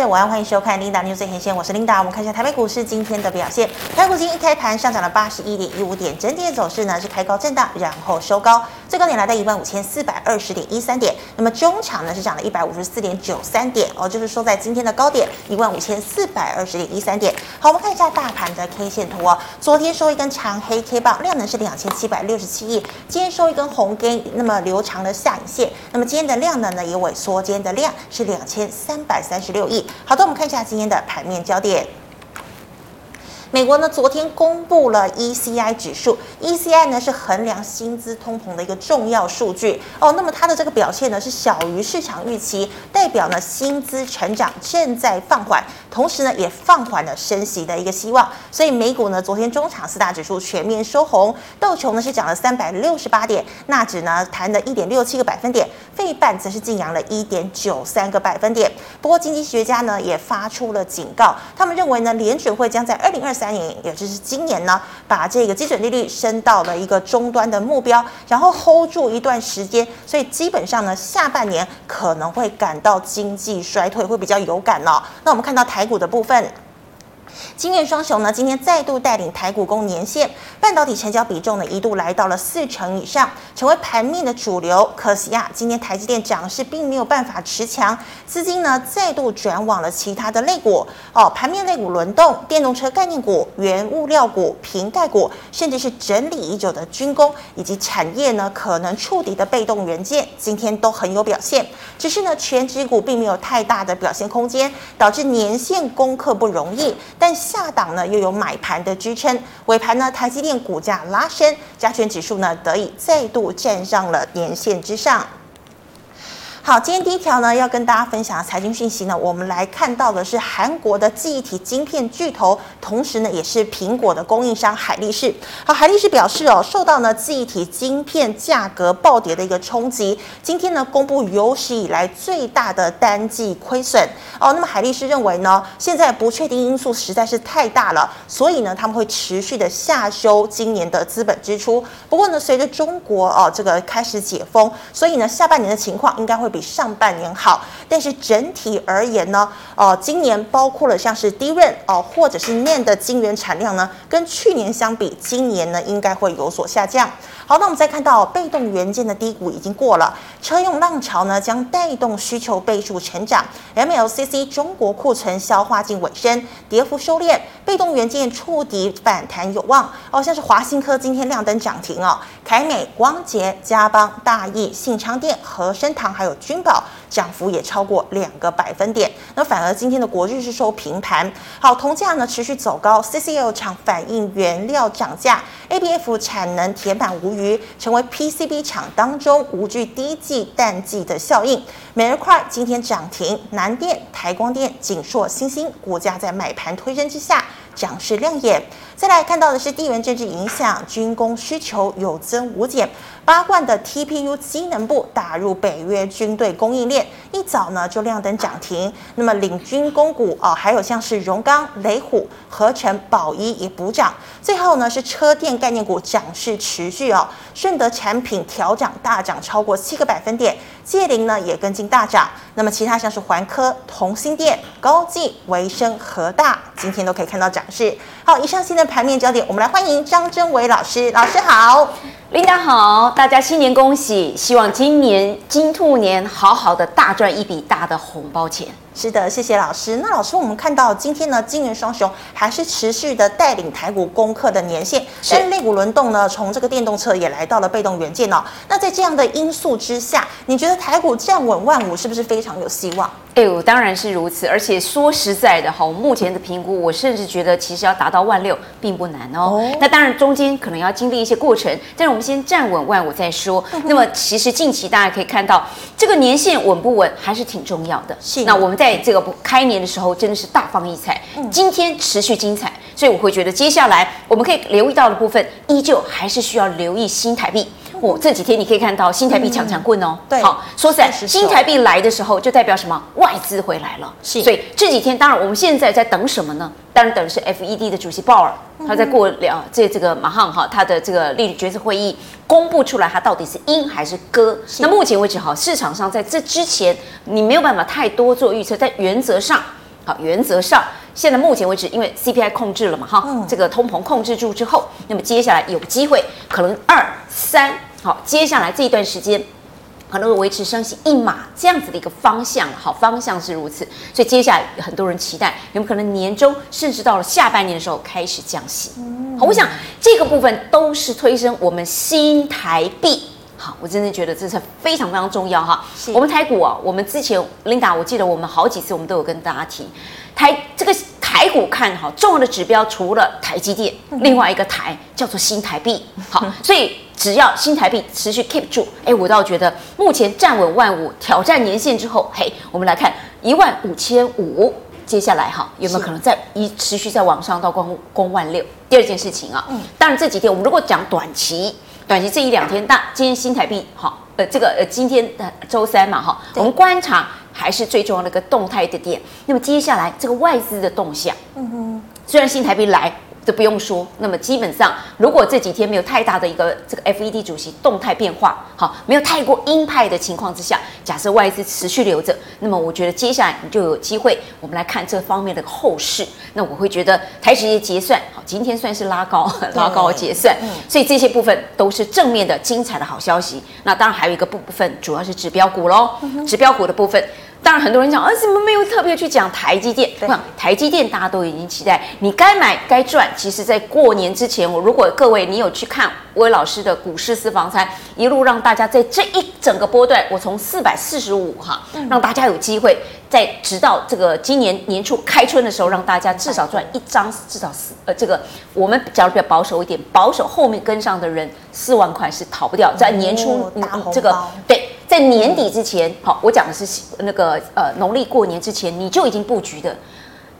家晚安，欢迎收看 Linda News 最前线，我是 Linda。我们看一下台北股市今天的表现，台股今天一开盘上涨了八十一点一五点，整体的走势呢是开高震荡，然后收高，最高点来到一万五千四百二十点一三点。那么中场呢是涨了一百五十四点九三点哦，就是说在今天的高点一万五千四百二十点一三点。好，我们看一下大盘的 K 线图哦，昨天收一根长黑 K 棒，量能是两千七百六十七亿，今天收一根红 K，那么留长的下影线，那么今天的量能呢也萎缩，今天的量是两千三百三十六亿。好的，我们看一下今天的盘面焦点。美国呢，昨天公布了 ECI 指数，ECI 呢是衡量薪资通膨的一个重要数据哦。那么它的这个表现呢是小于市场预期，代表呢薪资成长正在放缓，同时呢也放缓了升息的一个希望。所以美股呢昨天中场四大指数全面收红，道琼呢是涨了三百六十八点，纳指呢弹了一点六七个百分点，费半则是劲扬了一点九三个百分点。不过经济学家呢也发出了警告，他们认为呢联准会将在二零二三年，也就是今年呢，把这个基准利率升到了一个终端的目标，然后 hold 住一段时间，所以基本上呢，下半年可能会感到经济衰退，会比较有感哦。那我们看到台股的部分。晶圆双雄呢，今天再度带领台股攻年线，半导体成交比重呢一度来到了四成以上，成为盘面的主流。可惜啊，今天台积电涨势并没有办法持强，资金呢再度转往了其他的类股哦，盘面类股轮动，电动车概念股、原物料股、瓶盖股，甚至是整理已久的军工以及产业呢可能触底的被动元件，今天都很有表现。只是呢，全指股并没有太大的表现空间，导致年线攻克不容易。但下档呢又有买盘的支撑，尾盘呢台积电股价拉升，加权指数呢得以再度站上了年线之上。好，今天第一条呢，要跟大家分享的财经讯息呢，我们来看到的是韩国的记忆体晶片巨头，同时呢，也是苹果的供应商海力士。好，海力士表示哦，受到呢记忆体晶片价格暴跌的一个冲击，今天呢公布有史以来最大的单季亏损哦。那么海力士认为呢，现在不确定因素实在是太大了，所以呢他们会持续的下修今年的资本支出。不过呢，随着中国哦这个开始解封，所以呢下半年的情况应该会。比上半年好，但是整体而言呢，哦，今年包括了像是 DRAM 哦，或者是 NAND 的晶圆产量呢，跟去年相比，今年呢应该会有所下降。好，那我们再看到被动元件的低谷已经过了，车用浪潮呢将带动需求倍数成长，MLCC 中国库存消化近尾声，跌幅收敛，被动元件触底反弹有望。哦，像是华新科今天亮灯涨停哦，凯美、光洁、嘉邦、大益、信昌店、和生堂还有君宝。涨幅也超过两个百分点，那反而今天的国巨是收平盘。好，铜价呢持续走高，CCL 厂反映原料涨价，ABF 产能填满无余，成为 PCB 厂当中无惧第一季淡季的效应。美而快今天涨停，南电、台光电、景硕、欣兴股价在买盘推升之下。涨势亮眼，再来看到的是地缘政治影响，军工需求有增无减。八罐的 TPU 机能部打入北约军队供应链，一早呢就亮灯涨停。那么领军公股啊，还有像是荣钢、雷虎、合成、宝一也补涨。最后呢是车电概念股涨势持续哦，顺德产品调涨大涨超过七个百分点，界霖呢也跟进大涨。那么其他像是环科、同心电、高技、维生、和大，今天都可以看到涨势。好，以上新的盘面焦点，我们来欢迎张真伟老师。老师好，Linda 好，大家新年恭喜！希望今年金兔年好好的大赚一笔大的红包钱。是的，谢谢老师。那老师，我们看到今天呢，金元双雄还是持续的带领台股攻克的年限，但是类股轮动呢，从这个电动车也来到了被动元件哦。那在这样的因素之下，你觉得台股站稳万五是不是非常有希望？哎呦，当然是如此。而且说实在的，哈，我目前的评估，我甚至觉得其实要达到万六并不难哦。哦，那当然中间可能要经历一些过程，但是我们先站稳万五再说。那么其实近期大家可以看到，这个年限稳不稳还是挺重要的。是。那我们在。在这个开年的时候，真的是大放异彩。今天持续精彩，所以我会觉得接下来我们可以留意到的部分，依旧还是需要留意新台币。这几天你可以看到新台币强强棍哦。对，好，说实在，新台币来的时候就代表什么？外资回来了。是，所以这几天，当然我们现在在等什么呢？当然等的是 FED 的主席鲍尔，他在过了这这个马上哈，他的这个利率决策会议公布出来，他到底是鹰还是鸽？那目前为止哈，市场上在这之前你没有办法太多做预测，但原则上好，原则上现在目前为止，因为 CPI 控制了嘛，哈，这个通膨控制住之后，那么接下来有机会可能二三，好，接下来这一段时间。可能会维持升息一码这样子的一个方向，好，方向是如此，所以接下来很多人期待有没有可能年终甚至到了下半年的时候开始降息。好，我想这个部分都是推升我们新台币。好，我真的觉得这是非常非常重要哈。我们台股啊，我们之前 Linda，我记得我们好几次我们都有跟大家提台这个台股看哈，重要的指标除了台积电，另外一个台叫做新台币。好，所以。只要新台币持续 keep 住，哎，我倒觉得目前站稳万五，挑战年线之后，嘿，我们来看一万五千五，接下来哈有没有可能再一持续再往上到攻攻万六？第二件事情啊，嗯，当然这几天我们如果讲短期，短期这一两天，但今天新台币哈，呃，这个呃今天的周三嘛哈，我们观察还是最重要的一个动态的点。那么接下来这个外资的动向，嗯哼，虽然新台币来。这不用说，那么基本上，如果这几天没有太大的一个这个 FED 主席动态变化，好，没有太过鹰派的情况之下，假设外资持续留着，那么我觉得接下来你就有机会，我们来看这方面的后市。那我会觉得台指期结算，好，今天算是拉高，拉高结算，嗯，所以这些部分都是正面的、精彩的好消息。那当然还有一个部分，主要是指标股喽，指标股的部分。当然，很多人讲，啊，怎么没有特别去讲台积电？对，台积电大家都已经期待，你该买该赚。其实，在过年之前，我如果各位你有去看威老师的股市私房餐，一路让大家在这一整个波段，我从四百四十五哈，让大家有机会在直到这个今年年初开春的时候，让大家至少赚一张，至少四呃，这个我们假如比较保守一点，保守后面跟上的人四万块是逃不掉，在年初你这个对。在年底之前，好，我讲的是那个呃农历过年之前，你就已经布局的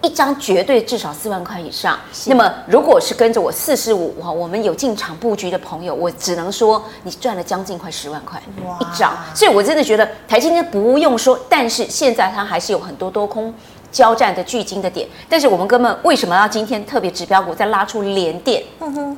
一张绝对至少四万块以上。那么如果是跟着我四十五哈，我们有进场布局的朋友，我只能说你赚了将近快十万块一张。所以我真的觉得台积电不用说，但是现在它还是有很多多空交战的巨金的点。但是我们哥们为什么要今天特别指标股再拉出连电？嗯哼。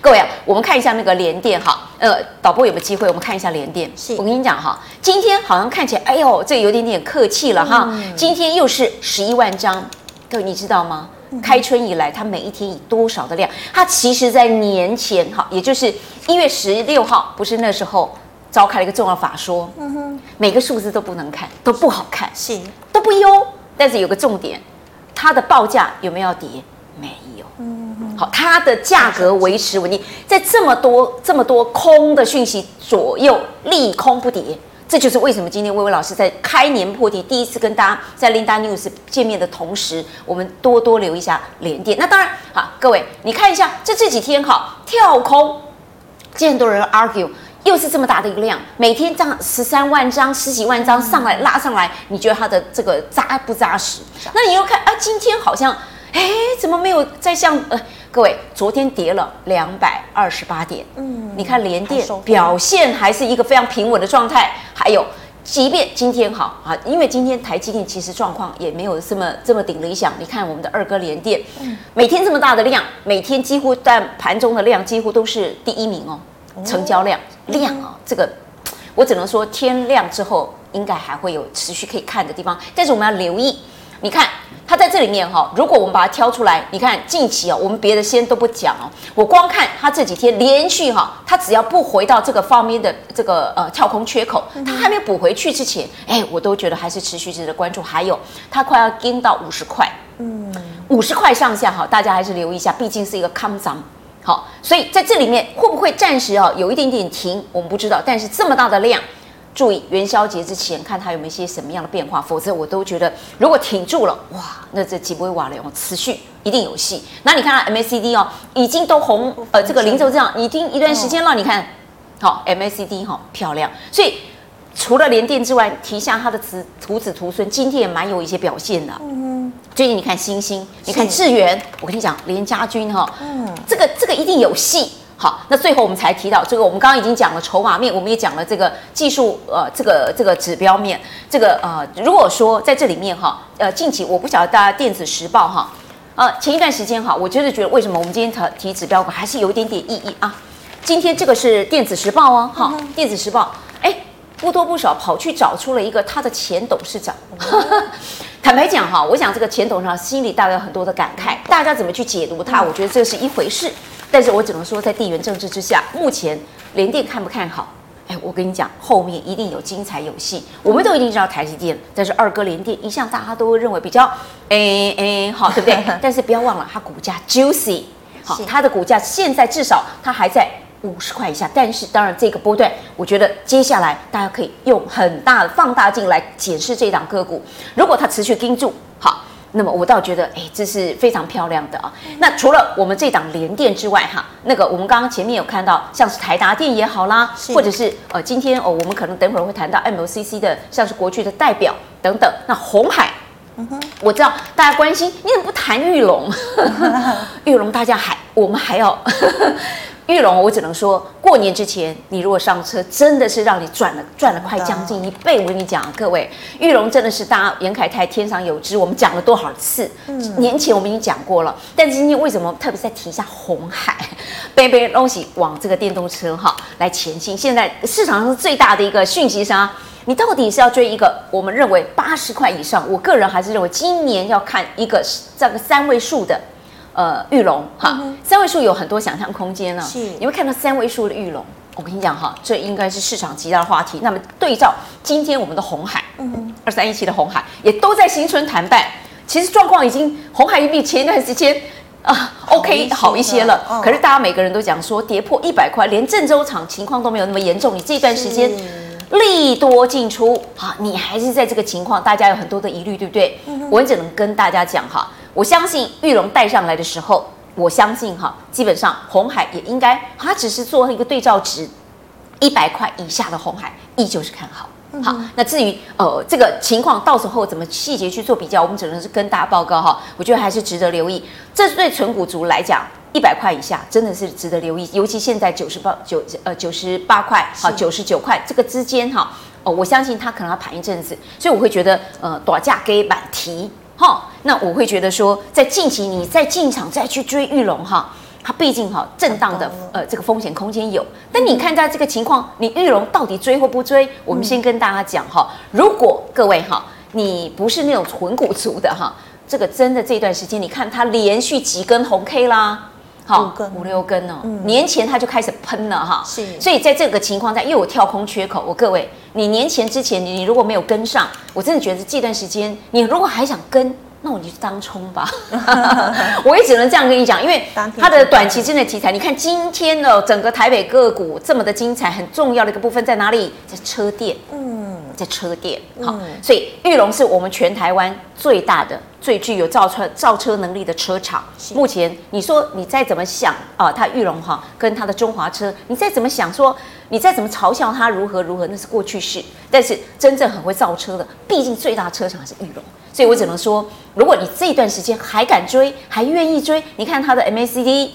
各位啊，我们看一下那个联电哈，呃，导播有没有机会？我们看一下联电。是我跟你讲哈，今天好像看起来，哎呦，这有点点客气了哈。嗯、今天又是十一万张，各位你知道吗？嗯、开春以来，它每一天以多少的量？它其实在年前哈，也就是一月十六号，不是那时候召开了一个重要法说，嗯哼，每个数字都不能看，都不好看，是都不优。但是有个重点，它的报价有没有要跌？没有。好，它的价格维持稳定，在这么多这么多空的讯息左右，利空不跌，这就是为什么今天薇薇老师在开年破题第一次跟大家在 Linda News 见面的同时，我们多多留一下联电。那当然，好，各位你看一下，这这几天哈跳空，见很多人 argue，又是这么大的一个量，每天这样十三万张、十几万张上来拉上来，你觉得它的这个扎不扎实？那你又看啊，今天好像。哎，怎么没有再像呃，各位，昨天跌了两百二十八点，嗯，你看联电表现还是一个非常平稳的状态。还有，即便今天好啊，因为今天台积电其实状况也没有这么这么顶理想。你看我们的二哥联电，嗯，每天这么大的量，每天几乎但盘中的量几乎都是第一名哦，成交量量啊，这个我只能说天亮之后应该还会有持续可以看的地方，但是我们要留意，你看。它在这里面哈，如果我们把它挑出来，你看近期哦，我们别的先都不讲哦，我光看它这几天连续哈，它只要不回到这个方面的这个呃跳空缺口，它还没有补回去之前，哎，我都觉得还是持续值得关注。还有它快要跟到五十块，嗯，五十块上下哈，大家还是留意一下，毕竟是一个康涨，好，所以在这里面会不会暂时啊有一点点停，我们不知道，但是这么大的量。注意元宵节之前看它有没有一些什么样的变化，否则我都觉得如果挺住了，哇，那这几波瓦量持续一定有戏。那你看 MACD 哦，已经都红，呃，这个零轴这样已经一段时间了。你看，好 MACD 哈漂亮。所以除了联电之外，提下它的子徒子徒孙，今天也蛮有一些表现的。嗯，最近你看星星，你看智源，我跟你讲联家军哈，嗯，这个这个一定有戏。好，那最后我们才提到这个，我们刚刚已经讲了筹码面，我们也讲了这个技术，呃，这个这个指标面，这个呃，如果说在这里面哈，呃，近期我不晓得大家电子时报哈，呃，前一段时间哈，我就是觉得为什么我们今天提提指标股还是有一点点意义啊？今天这个是电子时报哦，哈，电子时报，哎，不多不少跑去找出了一个他的前董事长。坦白讲哈，我想这个前董事长心里大概有很多的感慨，大家怎么去解读它，我觉得这是一回事。但是我只能说，在地缘政治之下，目前联电看不看好？哎，我跟你讲，后面一定有精彩有戏。我们都已经知道台积电，但是二哥联电一向大家都会认为比较，哎哎，好，对不对？但是不要忘了，它股价 juicy，好，它的股价现在至少它还在五十块以下。但是当然，这个波段，我觉得接下来大家可以用很大的放大镜来检视这档个股。如果它持续盯住，好。那么我倒觉得，哎，这是非常漂亮的啊。那除了我们这档联电之外，哈，那个我们刚刚前面有看到，像是台达电也好啦，或者是呃，今天哦，我们可能等会儿会谈到 MLCC 的，像是国巨的代表等等。那红海，嗯哼，我知道大家关心，你怎么不谈玉龙？玉龙大家还，我们还要。裕隆，我只能说，过年之前你如果上车，真的是让你赚了赚了快将近一倍。我跟你讲，各位，玉龙真的是大家严凯泰天上有知，我们讲了多少次？嗯、年前我们已经讲过了，但今天为什么特别再提一下红海？背背东西往这个电动车哈来前进。现在市场上最大的一个讯息商，你到底是要追一个我们认为八十块以上？我个人还是认为今年要看一个这个三位数的。呃，玉龙哈，三位数有很多想象空间呢。是，你会看到三位数的玉龙。我跟你讲哈，这应该是市场极大的话题。那么对照今天我们的红海，嗯，二三一七的红海也都在新春谈判。其实状况已经红海已经比前一段时间啊，OK 好一些了。可是大家每个人都讲说跌破一百块，连郑州厂情况都没有那么严重。你这段时间利多进出啊，你还是在这个情况，大家有很多的疑虑，对不对？我只能跟大家讲哈。我相信玉龙带上来的时候，我相信哈，基本上红海也应该，它只是做一个对照值，一百块以下的红海依旧是看好。好，那至于呃这个情况到时候怎么细节去做比较，我们只能是跟大家报告哈。我觉得还是值得留意。这对纯股族来讲，一百块以下真的是值得留意，尤其现在九十八九呃九十八块好九十九块这个之间哈哦，我相信它可能要盘一阵子，所以我会觉得呃短价给板提。哈，那我会觉得说，在近期你再进场再去追玉龙哈，它毕竟哈震荡的呃这个风险空间有。但你看在这个情况，你玉龙到底追或不追？我们先跟大家讲哈，如果各位哈，你不是那种纯股族的哈，这个真的这段时间你看它连续几根红 K 啦，好五六根哦，年前它就开始喷了哈，是，所以在这个情况下又有跳空缺口，我各位。你年前之前，你你如果没有跟上，我真的觉得这段时间，你如果还想跟，那我就当冲吧。我也只能这样跟你讲，因为它的短期之内题材，你看今天的整个台北个股这么的精彩，很重要的一个部分在哪里？在车店。嗯，在车店。好，所以裕隆是我们全台湾最大的。最具有造车造车能力的车厂，目前你说你再怎么想啊，它裕隆哈跟它的中华车，你再怎么想说，你再怎么嘲笑它如何如何，那是过去式。但是真正很会造车的，毕竟最大车厂是裕隆，所以我只能说，如果你这段时间还敢追，还愿意追，你看它的 MACD。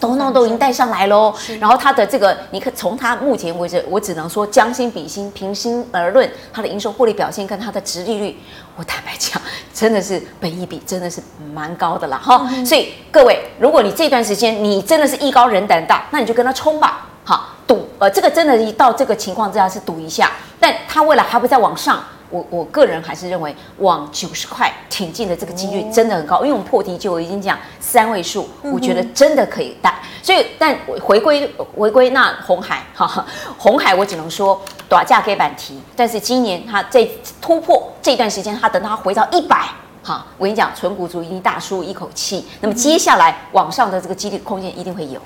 通通都已经带上来喽，然后它的这个，你看从它目前为止，我只能说将心比心，平心而论，它的营收获利表现跟它的殖利率，我坦白讲，真的是本益比真的是蛮高的啦哈。所以各位，如果你这段时间你真的是艺高人胆大，那你就跟他冲吧，好赌，呃，这个真的，一到这个情况之下是赌一下，但它未来还会再往上。我我个人还是认为往九十块挺进的这个几率真的很高，因为我们破题就我已经讲三位数，我觉得真的可以带。所以，但回归回归那红海哈，红海我只能说短价给板提，但是今年它在突破这段时间，它等它回到一百哈，我跟你讲，纯股族一定大舒一口气。那么接下来往上的这个几率空间一定会有。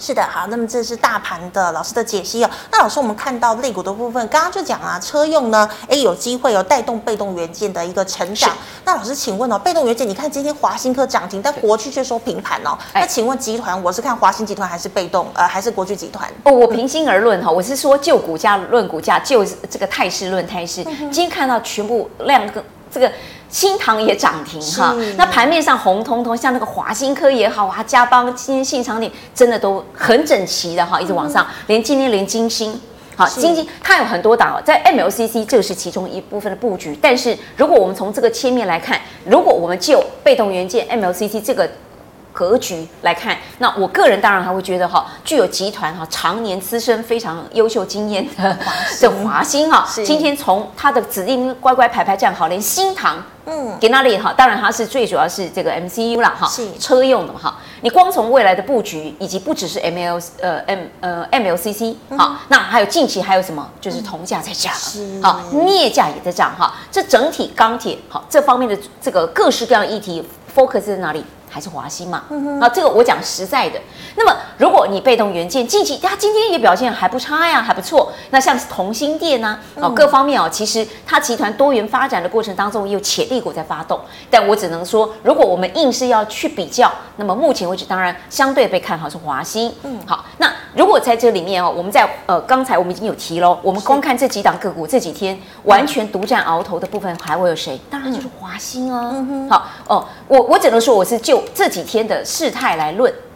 是的，好，那么这是大盘的老师的解析哦。那老师，我们看到肋骨的部分，刚刚就讲啊，车用呢，哎，有机会有带动被动元件的一个成长。那老师，请问哦，被动元件，你看今天华新科涨停，但国巨却收平盘哦。那请问集团，我是看华新集团还是被动呃，还是国巨集团？哦，我平心而论哈，我是说就股价论股价，就这个态势论态势。今天看到全部量个这个。新塘也涨停哈，那盘面上红彤彤，像那个华新科也好啊，嘉邦今天信场里真的都很整齐的哈，一直往上，连今天连金星，好，金星它有很多档，在 MLCC 这是其中一部分的布局，但是如果我们从这个切面来看，如果我们就被动元件 MLCC 这个格局来看，那我个人当然还会觉得哈，具有集团哈常年资深非常优秀经验的的华兴哈，今天从它的指令乖乖排排站好，连新塘嗯。给那里哈，当然它是最主要是这个 MCU 啦哈，是。车用的嘛哈，你光从未来的布局以及不只是 ML 呃 M 呃 MLCC 好，那还有近期还有什么就是铜价在涨，好镍价也在涨哈，这整体钢铁好这方面的这个各式各样的议题 focus 在哪里？还是华兴嘛？嗯啊，这个我讲实在的。那么，如果你被动元件近期它今天也表现还不差呀，还不错。那像是同心电啊，哦，各方面哦，其实它集团多元发展的过程当中，也有潜力股在发动。但我只能说，如果我们硬是要去比较，那么目前为止，当然相对被看好是华兴。嗯，好，那如果在这里面哦，我们在呃刚才我们已经有提喽，我们光看这几档个股这几天完全独占鳌头的部分，还会有谁？当然就是华兴啊。嗯哼，好哦，我我只能说我是就。这几天的事态来论，嗯，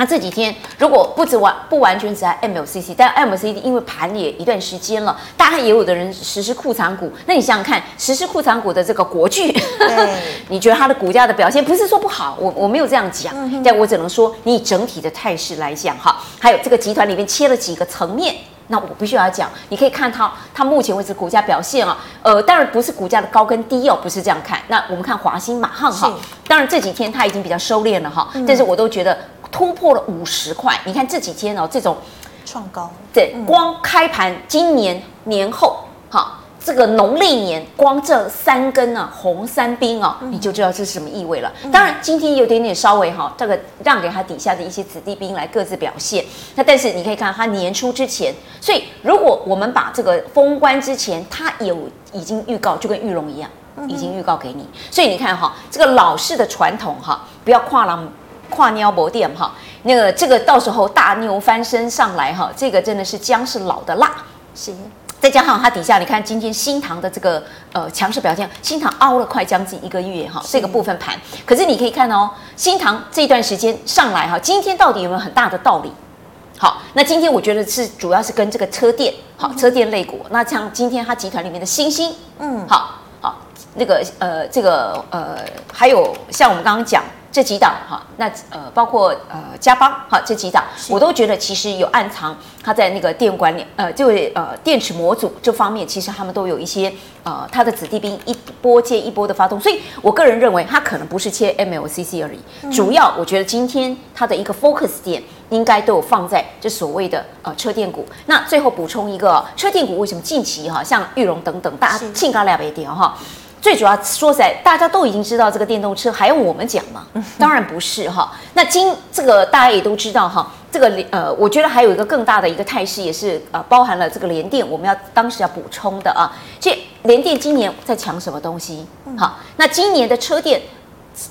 那这几天如果不只完不完全只在 MLCC，但 MLCC 因为盘也一段时间了，大概也有的人实施库藏股，那你想想看，实施库藏股的这个国巨，你觉得它的股价的表现不是说不好，我我没有这样讲，嗯、但我只能说你整体的态势来讲哈，还有这个集团里面切了几个层面。那我必须要讲，你可以看它，它目前为止股价表现啊，呃，当然不是股价的高跟低哦，不是这样看。那我们看华兴、马上哈，当然这几天它已经比较收敛了哈，但是我都觉得突破了五十块。你看这几天哦，这种创高，对，光开盘今年年后哈。这个农历年，光这三根啊红三兵啊，你就知道这是什么意味了。当然，今天有点点稍微哈，这个让给他底下的一些子弟兵来各自表现。那但是你可以看他年初之前，所以如果我们把这个封关之前，他有已经预告，就跟玉龙一样，已经预告给你。所以你看哈，这个老式的传统哈，不要跨浪跨尿博店哈，那个这个到时候大牛翻身上来哈，这个真的是姜是老的辣，是。再加上它底下，你看今天新塘的这个呃强势表现，新塘凹了快将近一个月哈，这个部分盘。可是你可以看哦，新塘这段时间上来哈，今天到底有没有很大的道理？好，那今天我觉得是主要是跟这个车电好车电类股。那像今天它集团里面的星星，嗯，好好那个呃这个呃还有像我们刚刚讲。这几档哈，那呃包括呃嘉邦哈这几档，我都觉得其实有暗藏它在那个电管里呃就呃电池模组这方面，其实他们都有一些呃它的子弟兵一波接一波的发动，所以我个人认为它可能不是切 MLCC 而已，嗯、主要我觉得今天它的一个 focus 点应该都有放在这所谓的呃车电股。那最后补充一个车电股为什么近期哈像玉龙等等大家兴高两百点哈。最主要说实在，大家都已经知道这个电动车，还用我们讲吗？当然不是哈。那今这个大家也都知道哈，这个呃，我觉得还有一个更大的一个态势，也是呃包含了这个联电，我们要当时要补充的啊。这联电今年在抢什么东西？好，那今年的车电，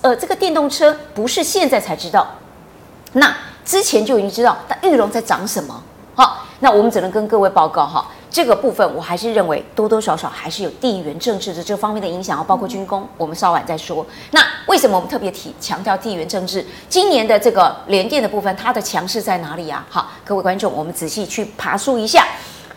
呃，这个电动车不是现在才知道，那之前就已经知道，但裕隆在涨什么？好，那我们只能跟各位报告哈。这个部分我还是认为多多少少还是有地缘政治的这方面的影响，包括军工，我们稍晚再说。那为什么我们特别提强调地缘政治？今年的这个联电的部分，它的强势在哪里呀？好，各位观众，我们仔细去爬梳一下。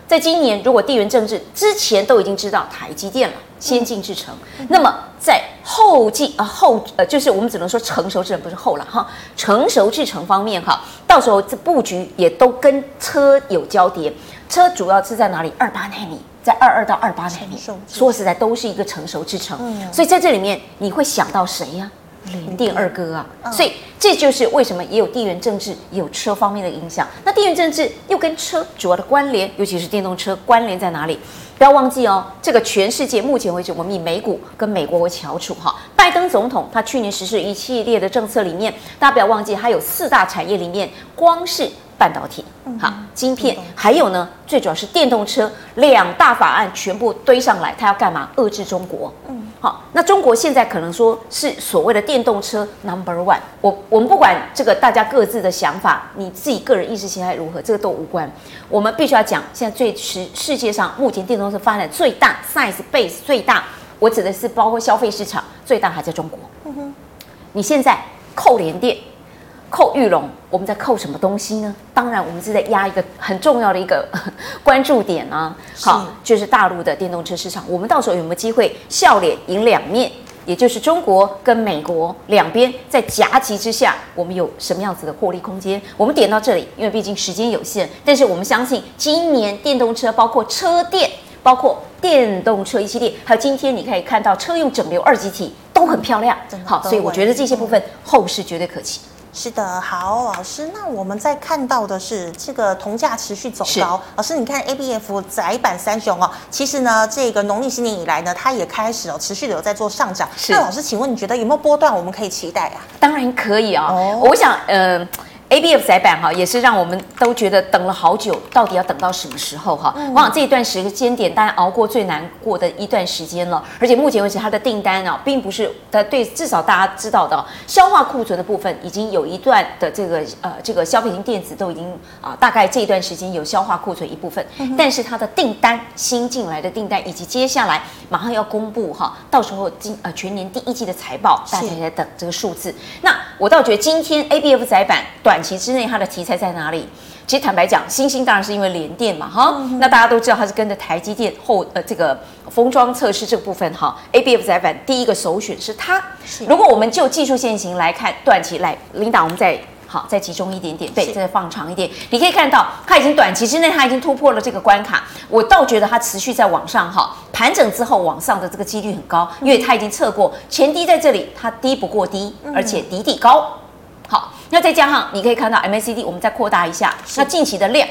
在今年，如果地缘政治之前都已经知道台积电了，先进制程，那么在后继啊后呃，就是我们只能说成熟制程不是后了哈，成熟制程方面哈，到时候这布局也都跟车有交叠。车主要是在哪里？二八纳米，在二二到二八奈米，说实在都是一个成熟制程。嗯，所以在这里面你会想到谁呀？联电二哥啊。所以这就是为什么也有地缘政治，也有车方面的影响。那地缘政治又跟车主要的关联，尤其是电动车关联在哪里？不要忘记哦，这个全世界目前为止，我们以美股跟美国为翘楚哈。拜登总统他去年实施一系列的政策里面，大家不要忘记，他有四大产业里面，光是。半导体，好，晶片，还有呢，最主要是电动车，两大法案全部堆上来，它要干嘛？遏制中国。嗯，好，那中国现在可能说是所谓的电动车 number one。我我们不管这个大家各自的想法，你自己个人意识形态如何，这个都无关。我们必须要讲，现在最世世界上目前电动车发展最大 size base 最大，我指的是包括消费市场最大还在中国。嗯哼，你现在扣连电。扣玉龙，我们在扣什么东西呢？当然，我们是在压一个很重要的一个 关注点啊。好，就是大陆的电动车市场，我们到时候有没有机会笑脸迎两面？也就是中国跟美国两边在夹击之下，我们有什么样子的获利空间？我们点到这里，因为毕竟时间有限，但是我们相信今年电动车，包括车电，包括电动车一系列，还有今天你可以看到车用整流二极体都很漂亮，好，所以我觉得这些部分后市绝对可期。是的，好，老师，那我们在看到的是这个铜价持续走高。老师，你看 ABF 窄板三雄哦，其实呢，这个农历新年以来呢，它也开始哦，持续的有在做上涨。是，那老师，请问你觉得有没有波段我们可以期待啊？当然可以啊、哦，哦、我想，呃。A B F 载板哈，也是让我们都觉得等了好久，到底要等到什么时候哈？往往这一段时间点，大家熬过最难过的一段时间了。而且目前为止，它的订单啊，并不是它对，至少大家知道的，消化库存的部分，已经有一段的这个呃这个消费型电子都已经啊，大概这一段时间有消化库存一部分。但是它的订单新进来的订单，以及接下来马上要公布哈，到时候今呃全年第一季的财报，大家也在等这个数字。那我倒觉得今天 A B F 载板短。期之内，它的题材在哪里？其实坦白讲，星星当然是因为联电嘛，哈。嗯、那大家都知道，它是跟着台积电后呃这个封装测试这个部分哈。ABF 载板第一个首选是它。是如果我们就技术线型来看，短期来，领导，我们再好再集中一点点，对，再放长一点，你可以看到它已经短期之内它已经突破了这个关卡。我倒觉得它持续在往上哈，盘整之后往上的这个几率很高，因为它已经测过前低在这里，它低不过低，而且底底高。好，那再加上你可以看到 MACD，我们再扩大一下，那近期的量，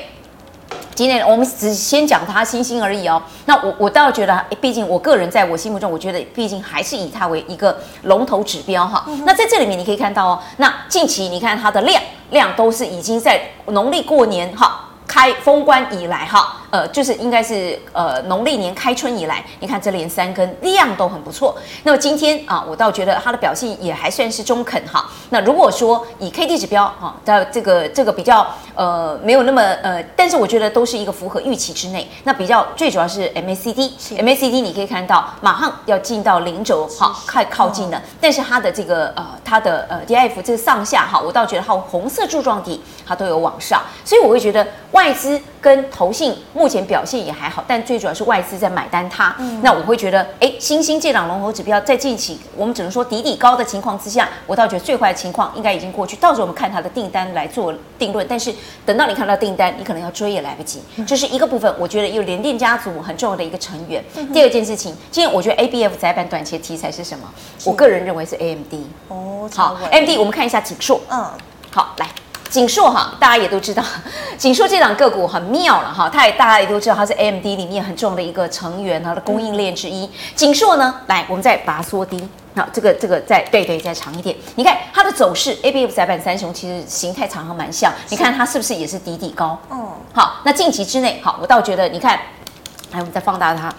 今天我们只先讲它星星而已哦。那我我倒觉得，毕竟我个人在我心目中，我觉得毕竟还是以它为一个龙头指标哈。嗯、那在这里面你可以看到哦，那近期你看它的量量都是已经在农历过年哈开封关以来哈。呃，就是应该是呃农历年开春以来，你看这连三根量都很不错。那么今天啊，我倒觉得它的表现也还算是中肯哈。那如果说以 K D 指标哈，的这个这个比较呃没有那么呃，但是我觉得都是一个符合预期之内。那比较最主要是 M A C D，M A C D 你可以看到马上要进到零轴哈，快靠近了。哦、但是它的这个呃它的呃 D F 这个上下哈，我倒觉得它红色柱状体它都有往上，所以我会觉得外资跟投信。目前表现也还好，但最主要是外资在买单它。嗯、那我会觉得，哎，新兴这档龙头指标在近期，我们只能说底底高的情况之下，我倒觉得最坏的情况应该已经过去。到时候我们看它的订单来做定论。但是等到你看到订单，你可能要追也来不及。这、嗯、是一个部分，我觉得有联电家族很重要的一个成员。嗯、第二件事情，今天我觉得 ABF 载板短期的题材是什么？我个人认为是 AMD。哦，好，AMD，我们看一下景硕。嗯，好，来。景硕哈，大家也都知道，景硕这档个股很妙了哈，它也大家也都知道，它是 AMD 里面很重要的一个成员，它的供应链之一。景硕呢，来，我们再把它缩低，好，这个这个再对对再长一点，你看它的走势，ABF 载板三雄其实形态常常蛮像，你看它是不是也是底底高？嗯，好，那近期之内，好，我倒觉得你看，来，我们再放大它。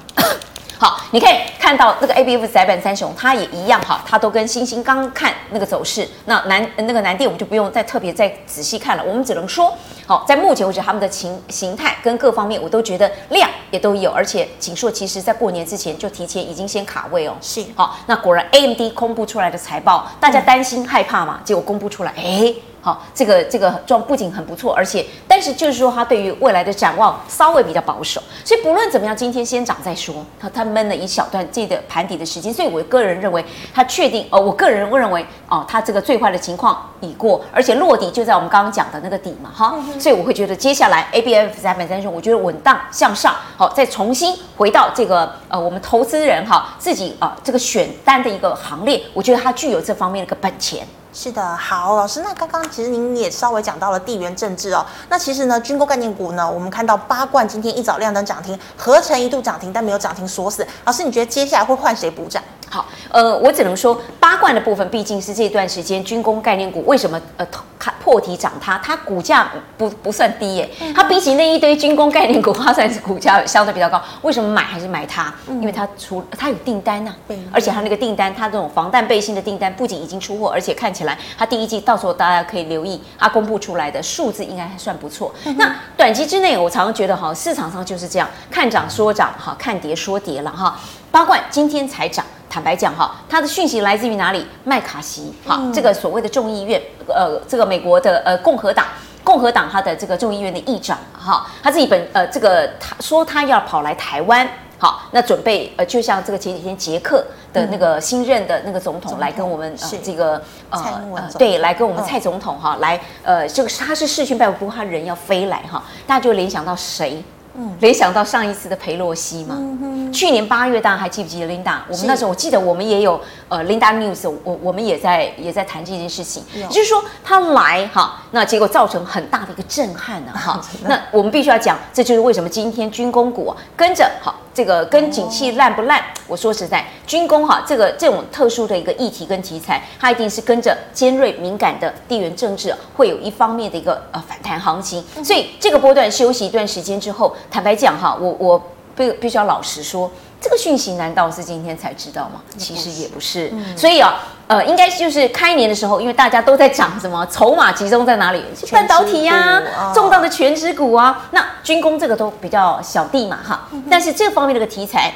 好，你可以看到那个 A B F 窄板三雄，它也一样哈，它都跟星星刚看那个走势。那南那个南电我们就不用再特别再仔细看了，我们只能说，好，在目前为止他们的形形态跟各方面，我都觉得量也都有，而且锦硕其实在过年之前就提前已经先卡位哦。是，好，那果然 A M D 公布出来的财报，大家担心害怕嘛，结果公布出来，哎。好，这个这个状不仅很不错，而且但是就是说，它对于未来的展望稍微比较保守，所以不论怎么样，今天先涨再说。它它闷了一小段这个盘底的时间，所以我个人认为它确定，呃，我个人认为哦，它这个最坏的情况已过，而且落底就在我们刚刚讲的那个底嘛，哈，嗯、所以我会觉得接下来 A B F 三百三十，我觉得稳当向上，好，再重新回到这个呃我们投资人哈自己啊、呃、这个选单的一个行列，我觉得它具有这方面的一个本钱。是的，好，老师，那刚刚其实您也稍微讲到了地缘政治哦。那其实呢，军工概念股呢，我们看到八冠今天一早亮灯涨停，合成一度涨停，但没有涨停锁死。老师，你觉得接下来会换谁补涨？好，呃，我只能说八冠的部分毕竟是这段时间军工概念股为什么呃它破题涨它，它股价不不算低耶，它比起那一堆军工概念股，它算是股价相对比较高。为什么买还是买它？因为它出它有订单呐、啊，而且它那个订单，它这种防弹背心的订单不仅已经出货，而且看起来它第一季到时候大家可以留意它公布出来的数字应该还算不错。那短期之内，我常常觉得哈，市场上就是这样，看涨说涨哈，看跌说跌了哈。八冠今天才涨。坦白讲哈，他的讯息来自于哪里？麦卡锡。哈，嗯、这个所谓的众议院，呃，这个美国的呃共和党，共和党他的这个众议院的议长哈，他自己本呃这个他说他要跑来台湾。好，那准备呃，就像这个前几天捷克的那个新任的那个总统来跟我们、嗯、呃这个呃呃对，来跟我们蔡总统哈、哦、来呃这个他是视讯拜访，不过他人要飞来哈，大家就联想到谁？嗯，联想到上一次的裴洛西嘛，去年八月，大家还记不记得 Linda？我们那时候我记得我们也有呃 Linda News，我我们也在也在谈这件事情，也就是说他来哈，那结果造成很大的一个震撼呢哈。那我们必须要讲，这就是为什么今天军工股、啊、跟着好。这个跟景气烂不烂？我说实在，军工哈，这个这种特殊的一个议题跟题材，它一定是跟着尖锐敏感的地缘政治，会有一方面的一个呃反弹行情。所以这个波段休息一段时间之后，坦白讲哈，我我必必须要老实说。这个讯息难道是今天才知道吗？其实也不是，嗯、所以啊，呃，应该就是开年的时候，因为大家都在讲什么，筹码集中在哪里？半导体呀、啊，重大的全职股啊，那军工这个都比较小弟嘛，哈。嗯、但是这方面这个题材。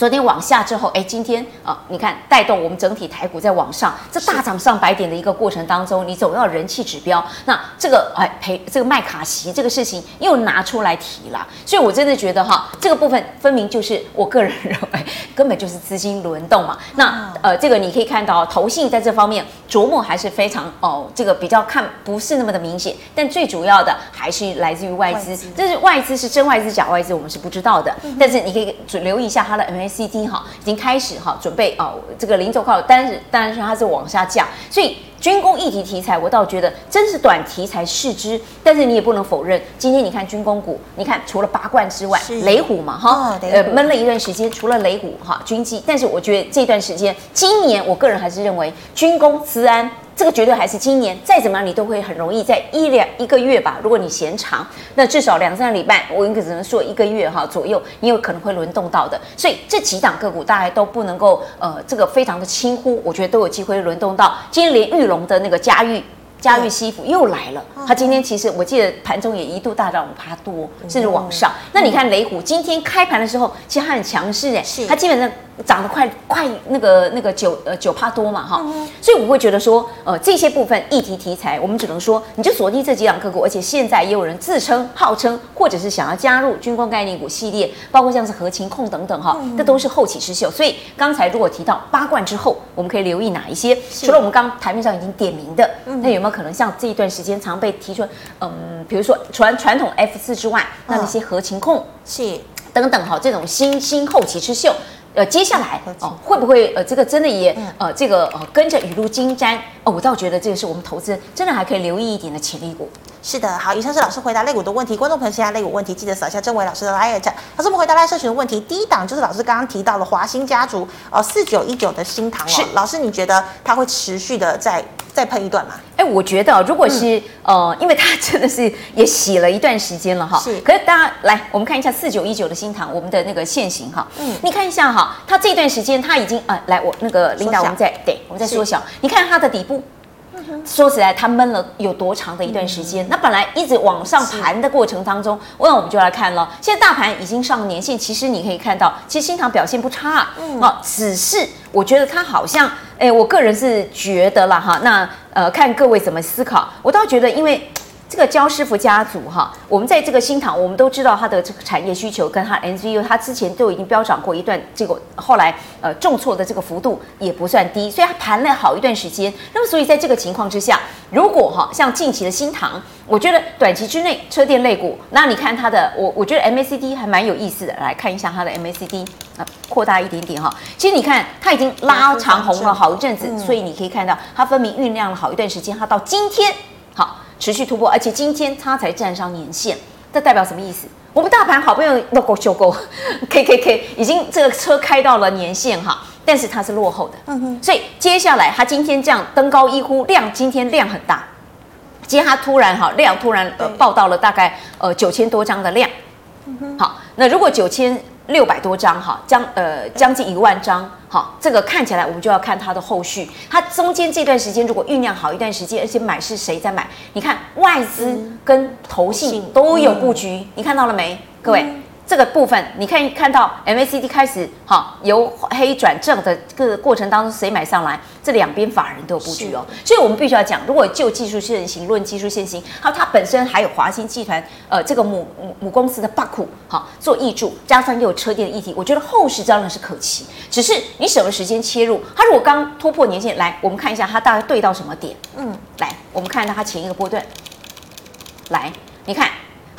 昨天往下之后，哎，今天啊，你看带动我们整体台股在往上，这大涨上百点的一个过程当中，你总要人气指标，那这个哎赔这个麦卡锡这个事情又拿出来提了，所以我真的觉得哈，这个部分分明就是我个人认为根本就是资金轮动嘛。那呃，这个你可以看到投信在这方面琢磨还是非常哦，这个比较看不是那么的明显，但最主要的还是来自于外资，这是外资是真外资假外资，我们是不知道的，但是你可以留意一下它的 MA。C D 哈已经开始哈准备哦，这个零轴靠，但是但是它是往下降，所以军工议题题材我倒觉得真是短题材是之，但是你也不能否认，今天你看军工股，你看除了八冠之外，雷虎嘛哈，哦、呃闷了一段时间，除了雷虎哈军机，但是我觉得这段时间今年我个人还是认为军工资安。这个绝对还是今年再怎么样，你都会很容易在一两一个月吧。如果你嫌长，那至少两三个礼拜，我应该只能说一个月哈左右，你有可能会轮动到的。所以这几档个股大家都不能够呃，这个非常的轻忽，我觉得都有机会轮动到。今天连裕隆的那个嘉裕。嘉裕西服又来了，它今天其实我记得盘中也一度大涨五趴多，甚至往上。那你看雷虎今天开盘的时候，其实它很强势哎，它基本上涨得快快那个那个九呃九帕多嘛哈，所以我会觉得说呃这些部分议题题材，我们只能说你就锁定这几档个股，而且现在也有人自称号称或者是想要加入军工概念股系列，包括像是核情控等等哈，这都是后起之秀。所以刚才如果提到八冠之后，我们可以留意哪一些？除了我们刚台面上已经点名的，那有没有？可能像这一段时间常被提出，嗯，比如说传传统 F 四之外，那那些核情控是等等哈，这种新新后起之秀，呃，接下来哦会不会呃这个真的也呃这个呃跟着雨露均沾哦，我倒觉得这个是我们投资人真的还可以留意一点的潜力股。是的，好，以上是老师回答类股的问题，观众朋友现在类股问题记得扫一下郑伟老师的 LINE。老师我们回答 LINE 社群的问题，第一档就是老师刚刚提到了华兴家族哦，四九一九的新唐哦，是老师你觉得它会持续的在？再喷一段嘛？哎，我觉得如果是、嗯、呃，因为它真的是也洗了一段时间了哈。是。可是大家来，我们看一下四九一九的新塘，我们的那个线型哈。嗯。你看一下哈，它这段时间它已经啊、呃，来我那个领导我们再对，我们再缩小。你看它的底部。说起来，它闷了有多长的一段时间？嗯、那本来一直往上盘的过程当中，那我们就来看了。现在大盘已经上了年线，其实你可以看到，其实新塘表现不差，嗯，哦，只是我觉得它好像，哎，我个人是觉得了哈。那呃，看各位怎么思考，我倒觉得因为。这个焦师傅家族哈，我们在这个新塘，我们都知道它的这个产业需求跟它 ncu 它之前都已经飙涨过一段，这个后来呃重挫的这个幅度也不算低，所以它盘了好一段时间。那么所以在这个情况之下，如果哈像近期的新塘，我觉得短期之内车电类股，那你看它的，我我觉得 MACD 还蛮有意思的，来看一下它的 MACD 啊，扩大一点点哈。其实你看它已经拉长红了好一阵子，所以你可以看到它分明酝酿了好一段时间，它到今天好。持续突破，而且今天它才站上年线，这代表什么意思？我们大盘好不容易都够修够，K K K，已经这个车开到了年线哈，但是它是落后的，嗯哼，所以接下来它今天这样登高一呼，量今天量很大，今天它突然哈量突然呃报到了大概呃九千多张的量，嗯哼，好，那如果九千。六百多张哈，将呃将近一万张，好，这个看起来我们就要看它的后续。它中间这段时间如果酝酿好一段时间，而且买是谁在买？你看外资跟投信都有布局，你看到了没？各位，这个部分，你可以看到 MACD 开始哈由黑转正的这个过程当中，谁买上来，这两边法人都有布局哦。所以我们必须要讲，如果就技术线型论技术线型，还有它本身还有华新集团呃这个母母母公司的巴库哈做挹注，加上又有车电的议题，我觉得后市当然是可期。只是你什么时间切入？它如果刚突破年线，来我们看一下它大概对到什么点？嗯，来我们看一下它前一个波段，来你看。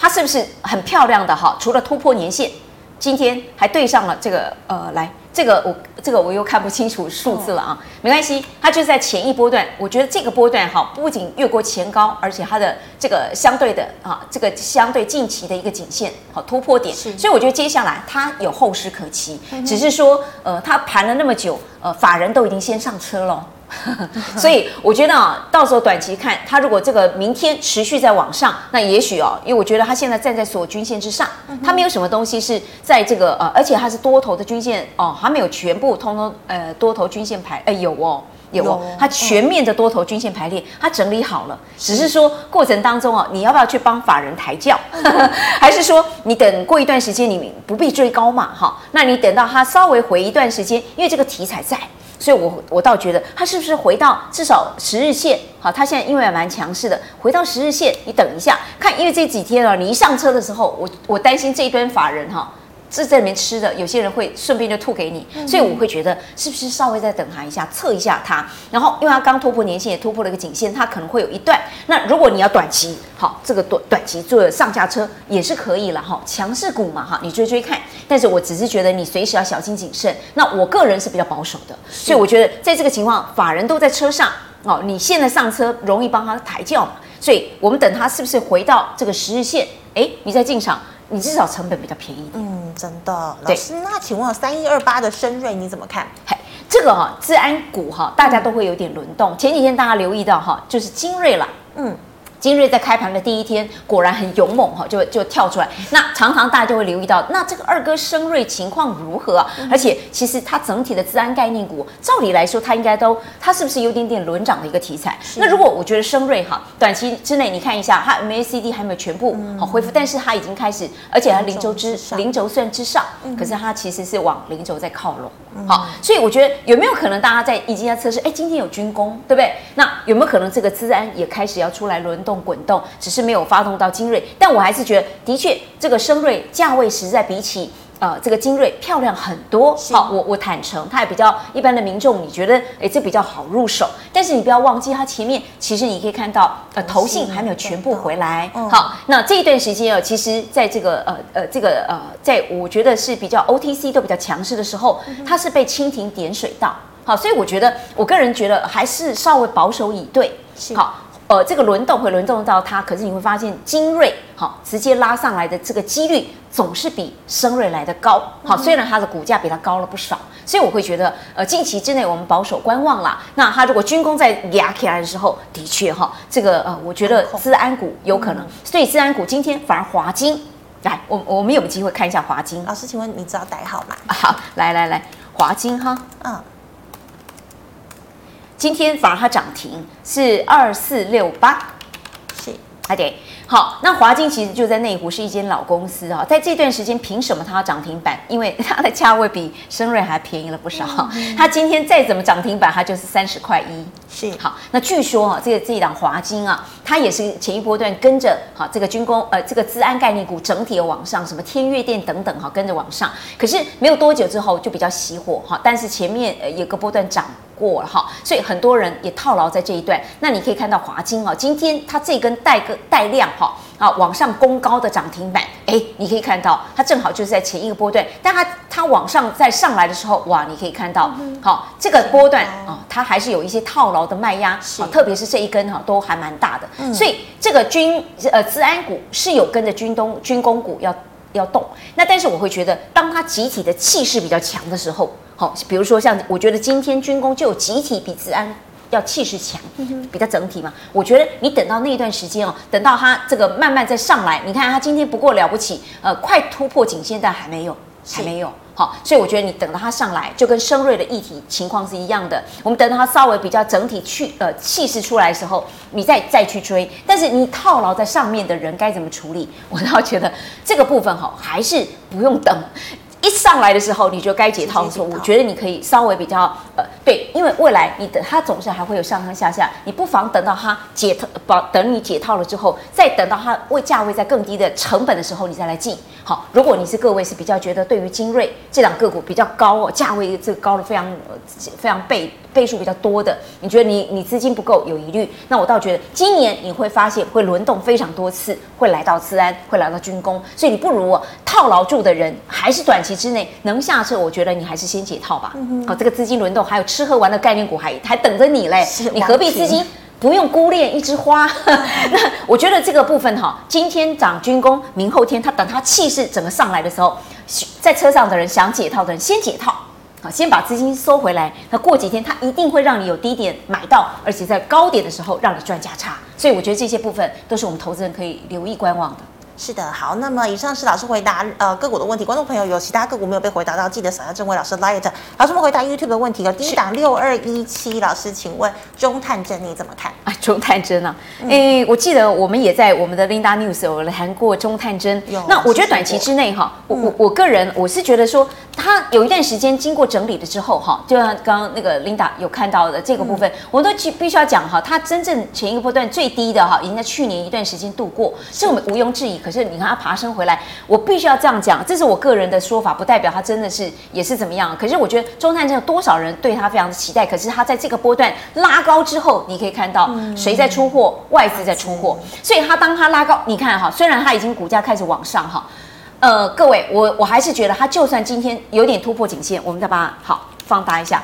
它是不是很漂亮的哈？除了突破年线，今天还对上了这个呃，来这个我这个我又看不清楚数字了啊，没关系，它就在前一波段，我觉得这个波段哈，不仅越过前高，而且它的这个相对的啊，这个相对近期的一个颈线好突破点，所以我觉得接下来它有后市可期，只是说呃，它盘了那么久，呃，法人都已经先上车了。所以我觉得啊，到时候短期看它，如果这个明天持续在往上，那也许哦，因为我觉得它现在站在所有均线之上，它没有什么东西是在这个呃，而且它是多头的均线哦，还没有全部通通呃多头均线排，哎有哦有哦，它全面的多头均线排列，它整理好了，只是说过程当中哦，你要不要去帮法人抬轿，还是说你等过一段时间你不必追高嘛哈？那你等到它稍微回一段时间，因为这个题材在。所以我，我倒觉得它是不是回到至少十日线？好，它现在因为蛮强势的，回到十日线，你等一下看，因为这几天啊，你一上车的时候，我我担心这一堆法人哈。是在里面吃的，有些人会顺便就吐给你，所以我会觉得是不是稍微再等它一下，测一下它。然后，因为它刚突破年限，也突破了一个颈线，它可能会有一段。那如果你要短期，好，这个短短期做上下车也是可以了哈。强势股嘛哈，你追追看。但是我只是觉得你随时要小心谨慎。那我个人是比较保守的，所以我觉得在这个情况，法人都在车上哦，你现在上车容易帮他抬轿嘛。所以我们等他是不是回到这个十日线？哎，你再进场。你至少成本比较便宜。嗯，真的。老师，那请问三一二八的深瑞你怎么看？嘿，这个哈，治安股哈，大家都会有点轮动。前几天大家留意到哈，就是精锐了。嗯。精锐在开盘的第一天果然很勇猛哈，就就跳出来。那常常大家就会留意到，那这个二哥升瑞情况如何啊？而且其实它整体的资安概念股，照理来说它应该都，它是不是有点点轮涨的一个题材？那如果我觉得升瑞哈，短期之内你看一下，它 MACD 还没有全部好恢复，但是它已经开始，而且它零轴之零轴算之上，可是它其实是往零轴在靠拢。好，所以我觉得有没有可能大家在已经在测试？哎，今天有军工，对不对？那有没有可能这个资安也开始要出来轮动？滚动只是没有发动到精锐，但我还是觉得，的确这个升锐价位实在比起呃这个精锐漂亮很多。好，我我坦诚，它也比较一般的民众，你觉得哎这比较好入手。但是你不要忘记，它前面其实你可以看到呃投信还没有全部回来。好，那这一段时间啊，其实在这个呃呃这个呃，在我觉得是比较 OTC 都比较强势的时候，它是被蜻蜓点水到。好，所以我觉得我个人觉得还是稍微保守以对。好。呃，这个轮动会轮动到它，可是你会发现精锐好直接拉上来的这个几率总是比升锐来的高。好，虽然它的股价比它高了不少，所以我会觉得，呃，近期之内我们保守观望啦。那它如果军工在压起来的时候，的确哈，这个呃，我觉得资安股有可能。所以资安股今天反而华金，来，我我们有没有机会看一下华金？老师，请问你知道代号吗？好，来来来，华金哈，嗯。今天反而它涨停是二四六八，是，还得。好，那华金其实就在内湖，是一间老公司啊。在这段时间，凭什么它要涨停板？因为它的价位比升瑞还便宜了不少。它今天再怎么涨停板，它就是三十块一。是，好，那据说哈，这个这一档华金啊，它也是前一波段跟着哈这个军工呃这个资安概念股整体的往上，什么天越电等等哈跟着往上。可是没有多久之后就比较熄火哈，但是前面呃有个波段涨过了哈，所以很多人也套牢在这一段。那你可以看到华金啊，今天它这根带个带量。哈啊，往上攻高的涨停板，哎，你可以看到它正好就是在前一个波段，但它它往上再上来的时候，哇，你可以看到，好，这个波段啊，它还是有一些套牢的卖压，啊，特别是这一根哈，都还蛮大的，所以这个军呃资安股是有跟着军东军工股要要动，那但是我会觉得，当它集体的气势比较强的时候，好，比如说像我觉得今天军工就有集体比治安。要气势强，比较整体嘛。我觉得你等到那一段时间哦，等到它这个慢慢再上来，你看它今天不过了不起，呃，快突破颈线，但还没有，还没有。所以我觉得你等到它上来，就跟升瑞的议题情况是一样的。我们等到它稍微比较整体去呃气势出来的时候，你再再去追。但是你套牢在上面的人该怎么处理？我倒觉得这个部分哈，还是不用等。一上来的时候，你就该解套的时候，我觉得你可以稍微比较呃对，因为未来你等它总是还会有上上下下，你不妨等到它解套，保等你解套了之后，再等到它位价位在更低的成本的时候，你再来进。好，如果你是各位是比较觉得对于精锐这两个股比较高哦，价位这个高的非常呃非常倍倍数比较多的，你觉得你你资金不够有疑虑，那我倒觉得今年你会发现会轮动非常多次，会来到资安，会来到军工，所以你不如套牢住的人，还是短期之内能下车，我觉得你还是先解套吧。嗯、好，这个资金轮动还有吃喝玩的概念股还还等着你嘞，你何必资金？不用孤恋一枝花，那我觉得这个部分哈，今天涨军工，明后天他等他气势整个上来的时候，在车上的人想解套的人先解套，好，先把资金收回来。那过几天它一定会让你有低点买到，而且在高点的时候让你赚价差。所以我觉得这些部分都是我们投资人可以留意观望的。是的，好，那么以上是老师回答呃个股的问题，观众朋友有其他个股没有被回答到，记得扫下正威老师 Light。老师们回答 YouTube 的问题有第一档六二一七，老师请问中探针你怎么看？啊，中探针啊，哎、嗯，我记得我们也在我们的 Linda News 有谈过中探针。有，那我觉得短期之内哈，我我我个人我是觉得说，它有一段时间经过整理了之后哈，就像刚刚那个 Linda 有看到的这个部分，嗯、我都必须要讲哈，它真正前一个波段最低的哈，已经在去年一段时间度过，这我们毋庸置疑。可是你看它爬升。回来，我必须要这样讲，这是我个人的说法，不代表他真的是也是怎么样。可是我觉得中探针有多少人对他非常的期待，可是他在这个波段拉高之后，你可以看到谁在出货，外资在出货，所以他当他拉高，你看哈，虽然他已经股价开始往上哈，呃，各位，我我还是觉得他就算今天有点突破颈线，我们再把它好放大一下。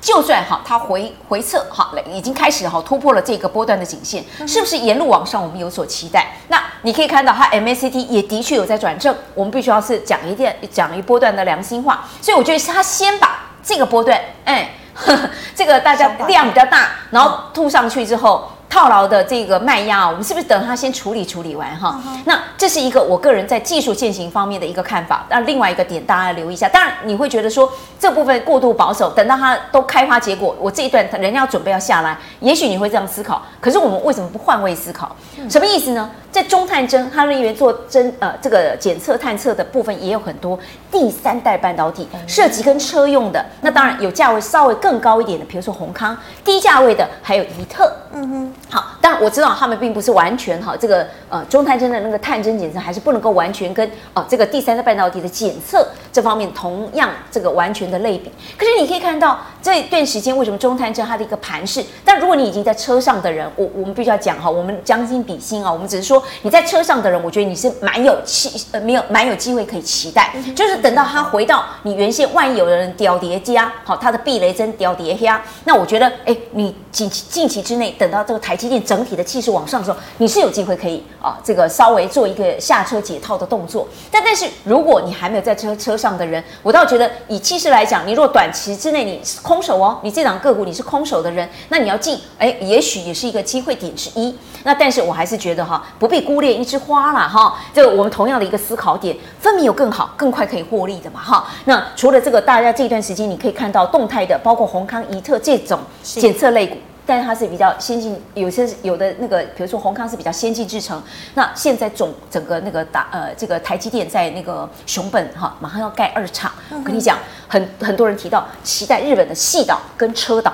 就算哈，它回回撤哈，已经开始哈突破了这个波段的颈线，是不是沿路往上？我们有所期待。那你可以看到它 MACD 也的确有在转正。我们必须要是讲一点讲一波段的良心话，所以我觉得是他先把这个波段，哎，呵 呵这个大家量比较大，然后吐上去之后。套牢的这个卖压，我们是不是等它先处理处理完哈？那这是一个我个人在技术践行方面的一个看法。那另外一个点，大家要留意一下。当然，你会觉得说这部分过度保守，等到它都开花结果，我这一段人家要准备要下来，也许你会这样思考。可是我们为什么不换位思考？什么意思呢？在中探针，它那边做针呃这个检测探测的部分也有很多第三代半导体涉及跟车用的。那当然有价位稍微更高一点的，比如说宏康；低价位的还有宜特。嗯哼。好，当然我知道他们并不是完全哈，这个呃中探针的那个探针检测还是不能够完全跟哦这个第三代半导体的检测这方面同样这个完全的类比。可是你可以看到这一段时间为什么中探针它的一个盘势？但如果你已经在车上的人，我我们必须要讲哈，我们将心比心啊，我们只是说你在车上的人，我觉得你是蛮有期呃没有蛮有机会可以期待，就是等到他回到你原先，万一有的人掉叠加好，他的避雷针掉叠加，那我觉得哎，你近期近期之内等到这个台。积电整体的气势往上的时候，你是有机会可以啊，这个稍微做一个下车解套的动作。但但是如果你还没有在车车上的人，我倒觉得以气势来讲，你若短期之内你是空手哦，你这档个股你是空手的人，那你要进，哎，也许也是一个机会点之一。那但是我还是觉得哈，不必孤恋一枝花啦哈。这个我们同样的一个思考点，分明有更好、更快可以获利的嘛哈。那除了这个，大家这段时间你可以看到动态的，包括宏康、宜特这种检测类股。但是它是比较先进，有些有的那个，比如说宏康是比较先进制程。那现在总整个那个打呃，这个台积电在那个熊本哈，马上要盖二厂。我跟你讲，很很多人提到期待日本的细岛跟车岛。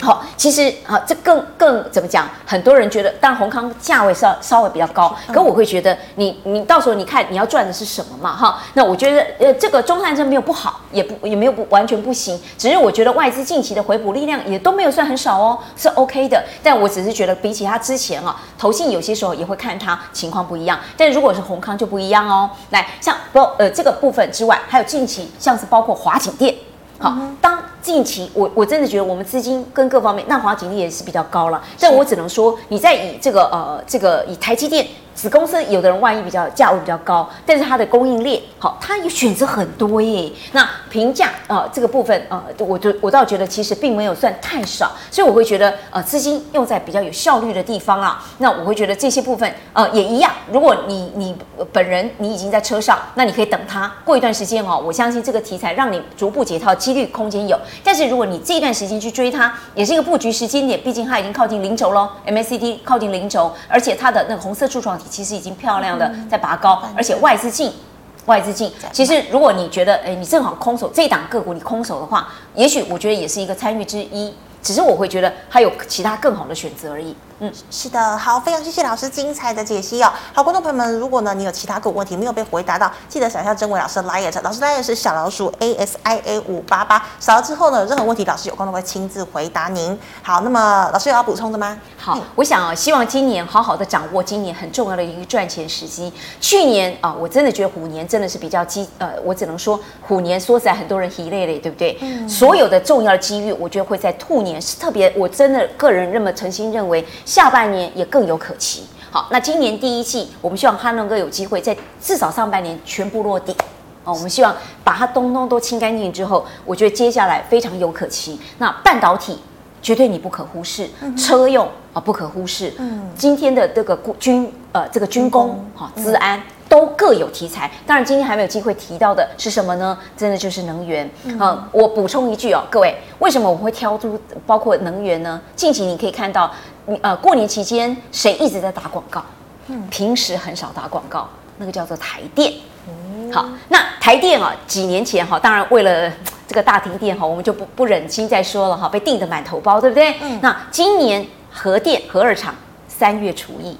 好，其实啊，这更更怎么讲？很多人觉得，当然宏康价位稍稍微比较高，可我会觉得你你到时候你看你要赚的是什么嘛？哈，那我觉得呃，这个中探针没有不好，也不也没有不完全不行，只是我觉得外资近期的回补力量也都没有算很少哦，是 OK 的。但我只是觉得比起它之前啊，投信有些时候也会看它情况不一样。但如果是宏康就不一样哦。来，像不呃这个部分之外，还有近期像是包括华景店，好当。近期我我真的觉得我们资金跟各方面，那华景力也是比较高了。但我只能说，你在以这个呃这个以台积电子公司有的人万一比较价位比较高，但是它的供应链好，它也选择很多耶。那评价啊、呃、这个部分啊、呃，我就我倒觉得其实并没有算太少，所以我会觉得呃资金用在比较有效率的地方啊。那我会觉得这些部分呃也一样。如果你你本人你已经在车上，那你可以等它过一段时间哦。我相信这个题材让你逐步解套几率空间有，但是如果你这段时间去追它，也是一个布局时间点，毕竟它已经靠近零轴喽，MACD 靠近零轴，而且它的那个红色柱状体。其实已经漂亮的在拔高，而且外资进，外资进。其实如果你觉得，哎，你正好空手这一档个股，你空手的话，也许我觉得也是一个参与之一。只是我会觉得还有其他更好的选择而已。嗯，是的，好，非常谢谢老师精彩的解析哦。好，观众朋友们，如果呢你有其他个问题没有被回答到，记得扫一下曾伟老师的 LINE，老师 LINE 是小老鼠 A S I A 五八八，扫了之后呢，任何问题老师有空都会亲自回答您。好，那么老师有要补充的吗？好，嗯、我想啊，希望今年好好的掌握今年很重要的一个赚钱时机。去年啊，我真的觉得虎年真的是比较机，呃，我只能说虎年说实在很多人疲累了，对不对？嗯。所有的重要的机遇，我觉得会在兔年是特别，我真的个人那么诚心认为下半年也。更有可期。好，那今年第一季，我们希望哈能哥有机会在至少上半年全部落地。哦，我们希望把它东东都清干净之后，我觉得接下来非常有可期。那半导体绝对你不可忽视，嗯、车用啊不可忽视。嗯，今天的这个军呃这个军工哈资安。嗯都各有题材，当然今天还没有机会提到的是什么呢？真的就是能源。嗯，嗯，我补充一句哦，各位，为什么我会挑出包括能源呢？近期你可以看到，呃，过年期间谁一直在打广告？嗯，平时很少打广告，那个叫做台电。嗯，好，那台电啊，几年前哈，当然为了这个大停电哈，我们就不不忍心再说了哈，被订得满头包，对不对？嗯，那今年核电核二厂三月除役。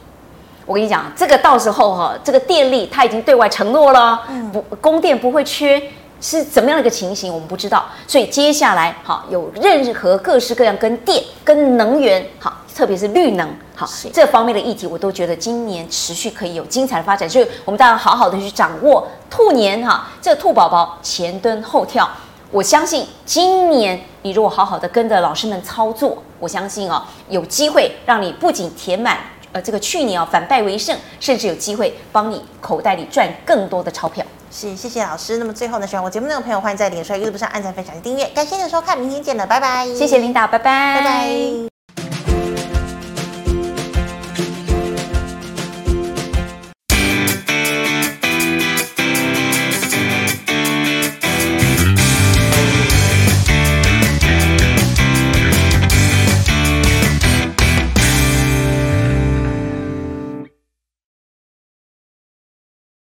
我跟你讲，这个到时候哈，这个电力它已经对外承诺了，不供电不会缺，是怎么样的一个情形，我们不知道。所以接下来哈，有任何各式各样跟电、跟能源好，特别是绿能好这方面的议题，我都觉得今年持续可以有精彩的发展。所以我们当然好好的去掌握兔年哈，这个兔宝宝前蹲后跳，我相信今年你如果好好的跟着老师们操作，我相信哦，有机会让你不仅填满。呃，这个去年啊，反败为胜，甚至有机会帮你口袋里赚更多的钞票。是，谢谢老师。那么最后呢，喜欢我节目内容的朋友，欢迎在脸书、YouTube 上按赞、分享、订阅。感谢你的收看，明天见了，拜拜。谢谢领导，拜拜，拜拜。